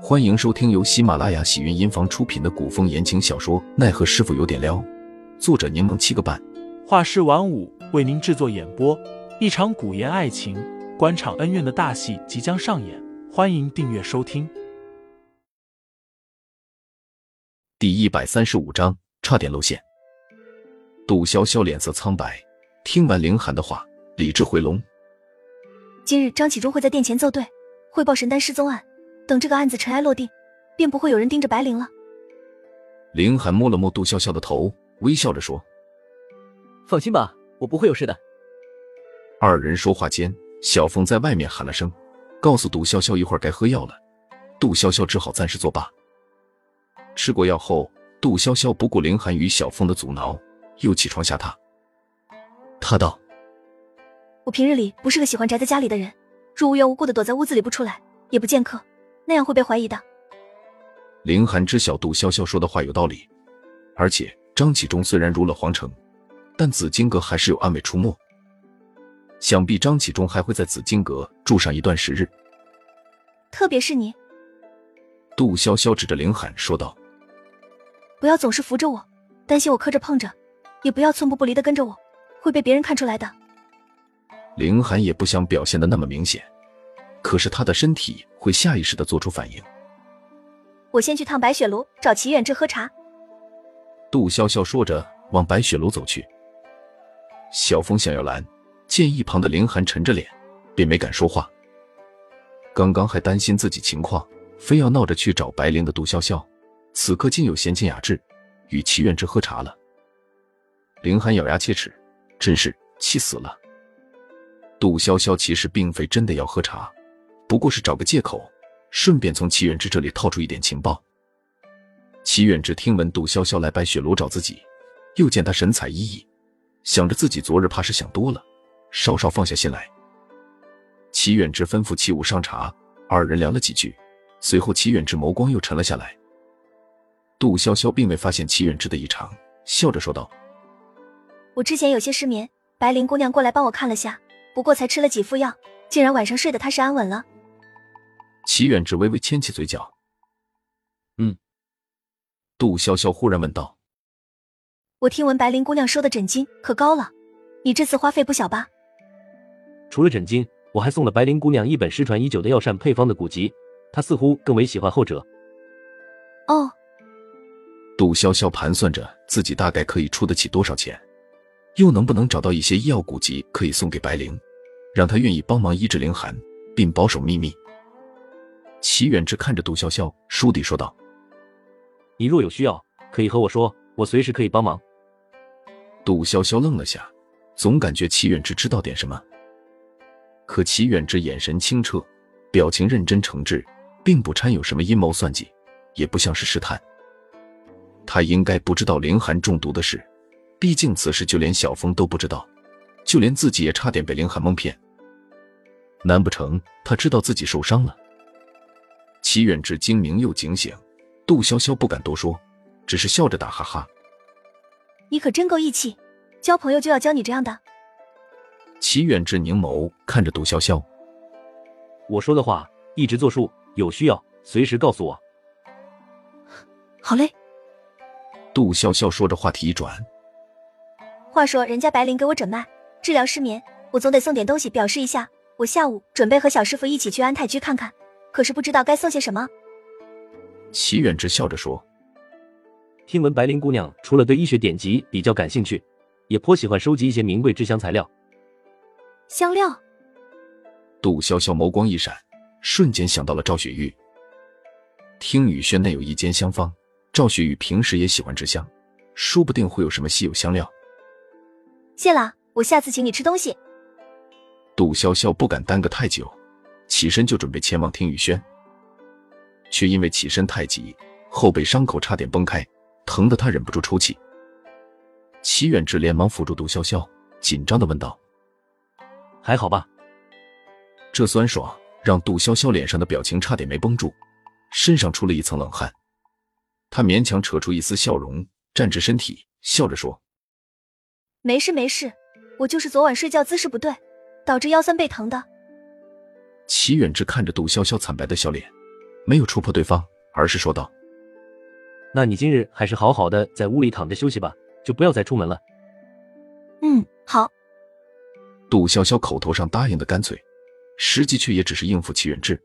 欢迎收听由喜马拉雅喜云音房出品的古风言情小说《奈何师傅有点撩》，作者柠檬七个半，画师晚舞为您制作演播。一场古言爱情、官场恩怨的大戏即将上演，欢迎订阅收听。第一百三十五章，差点露馅。杜潇潇脸色苍白，听完凌寒的话，理智回笼。今日张启忠会在殿前奏对，汇报神丹失踪案。等这个案子尘埃落定，便不会有人盯着白灵了。林寒摸了摸杜潇潇的头，微笑着说：“放心吧，我不会有事的。”二人说话间，小凤在外面喊了声，告诉杜潇潇一会儿该喝药了。杜潇潇只好暂时作罢。吃过药后，杜潇潇不顾凌寒与小凤的阻挠，又起床下榻。他道：“我平日里不是个喜欢宅在家里的人，若无缘无故的躲在屋子里不出来，也不见客。”那样会被怀疑的。凌寒知晓杜潇潇说的话有道理，而且张启忠虽然入了皇城，但紫金阁还是有暗卫出没，想必张启忠还会在紫金阁住上一段时日。特别是你，杜潇潇指着凌寒说道：“不要总是扶着我，担心我磕着碰着，也不要寸步不离的跟着我，会被别人看出来的。”凌寒也不想表现的那么明显。可是他的身体会下意识的做出反应。我先去趟白雪楼找齐远志喝茶。杜潇潇说着往白雪楼走去。小风想要拦，见一旁的凌寒沉着脸，便没敢说话。刚刚还担心自己情况，非要闹着去找白灵的杜潇潇，此刻竟有闲情雅致与齐远志喝茶了。凌寒咬牙切齿，真是气死了。杜潇潇其实并非真的要喝茶。不过是找个借口，顺便从齐远之这里套出一点情报。齐远之听闻杜潇潇来白雪楼找自己，又见他神采奕奕，想着自己昨日怕是想多了，稍稍放下心来。齐远之吩咐齐武上茶，二人聊了几句，随后齐远之眸光又沉了下来。杜潇潇并未发现齐远之的异常，笑着说道：“我之前有些失眠，白灵姑娘过来帮我看了下，不过才吃了几副药，竟然晚上睡得踏实安稳了。”齐远志微微牵起嘴角，嗯。杜潇潇忽然问道：“我听闻白灵姑娘收的诊金可高了，你这次花费不小吧？”除了诊金，我还送了白灵姑娘一本失传已久的药膳配方的古籍，她似乎更为喜欢后者。哦。杜潇潇盘算着自己大概可以出得起多少钱，又能不能找到一些医药古籍可以送给白灵，让她愿意帮忙医治凌寒，并保守秘密。齐远之看着杜潇潇，倏地说道：“你若有需要，可以和我说，我随时可以帮忙。”杜潇潇愣了下，总感觉齐远之知道点什么。可齐远之眼神清澈，表情认真诚挚，并不掺有什么阴谋算计，也不像是试探。他应该不知道凌寒中毒的事，毕竟此事就连小峰都不知道，就连自己也差点被凌寒蒙骗。难不成他知道自己受伤了？齐远志精明又警醒，杜潇潇不敢多说，只是笑着打哈哈。你可真够义气，交朋友就要交你这样的。齐远志凝眸看着杜潇潇，我说的话一直作数，有需要随时告诉我。好嘞。杜潇潇说着，话题一转。话说人家白灵给我诊脉，治疗失眠，我总得送点东西表示一下。我下午准备和小师傅一起去安泰居看看。可是不知道该送些什么。齐远之笑着说：“听闻白灵姑娘除了对医学典籍比较感兴趣，也颇喜欢收集一些名贵制香材料。香料。”杜潇潇眸光一闪，瞬间想到了赵雪玉。听雨轩内有一间香坊，赵雪玉平时也喜欢制香，说不定会有什么稀有香料。谢了，我下次请你吃东西。杜潇潇不敢耽搁太久。起身就准备前往听雨轩，却因为起身太急，后背伤口差点崩开，疼得他忍不住抽泣。齐远志连忙扶住杜潇潇，紧张的问道：“还好吧？”这酸爽让杜潇潇脸上的表情差点没绷住，身上出了一层冷汗。他勉强扯出一丝笑容，站直身体，笑着说：“没事没事，我就是昨晚睡觉姿势不对，导致腰酸背疼的。”齐远志看着杜潇潇惨白的笑脸，没有戳破对方，而是说道：“那你今日还是好好的在屋里躺着休息吧，就不要再出门了。”嗯，好。杜潇潇口头上答应的干脆，实际却也只是应付齐远志。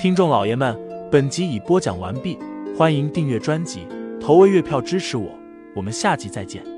听众老爷们，本集已播讲完毕，欢迎订阅专辑，投喂月票支持我，我们下集再见。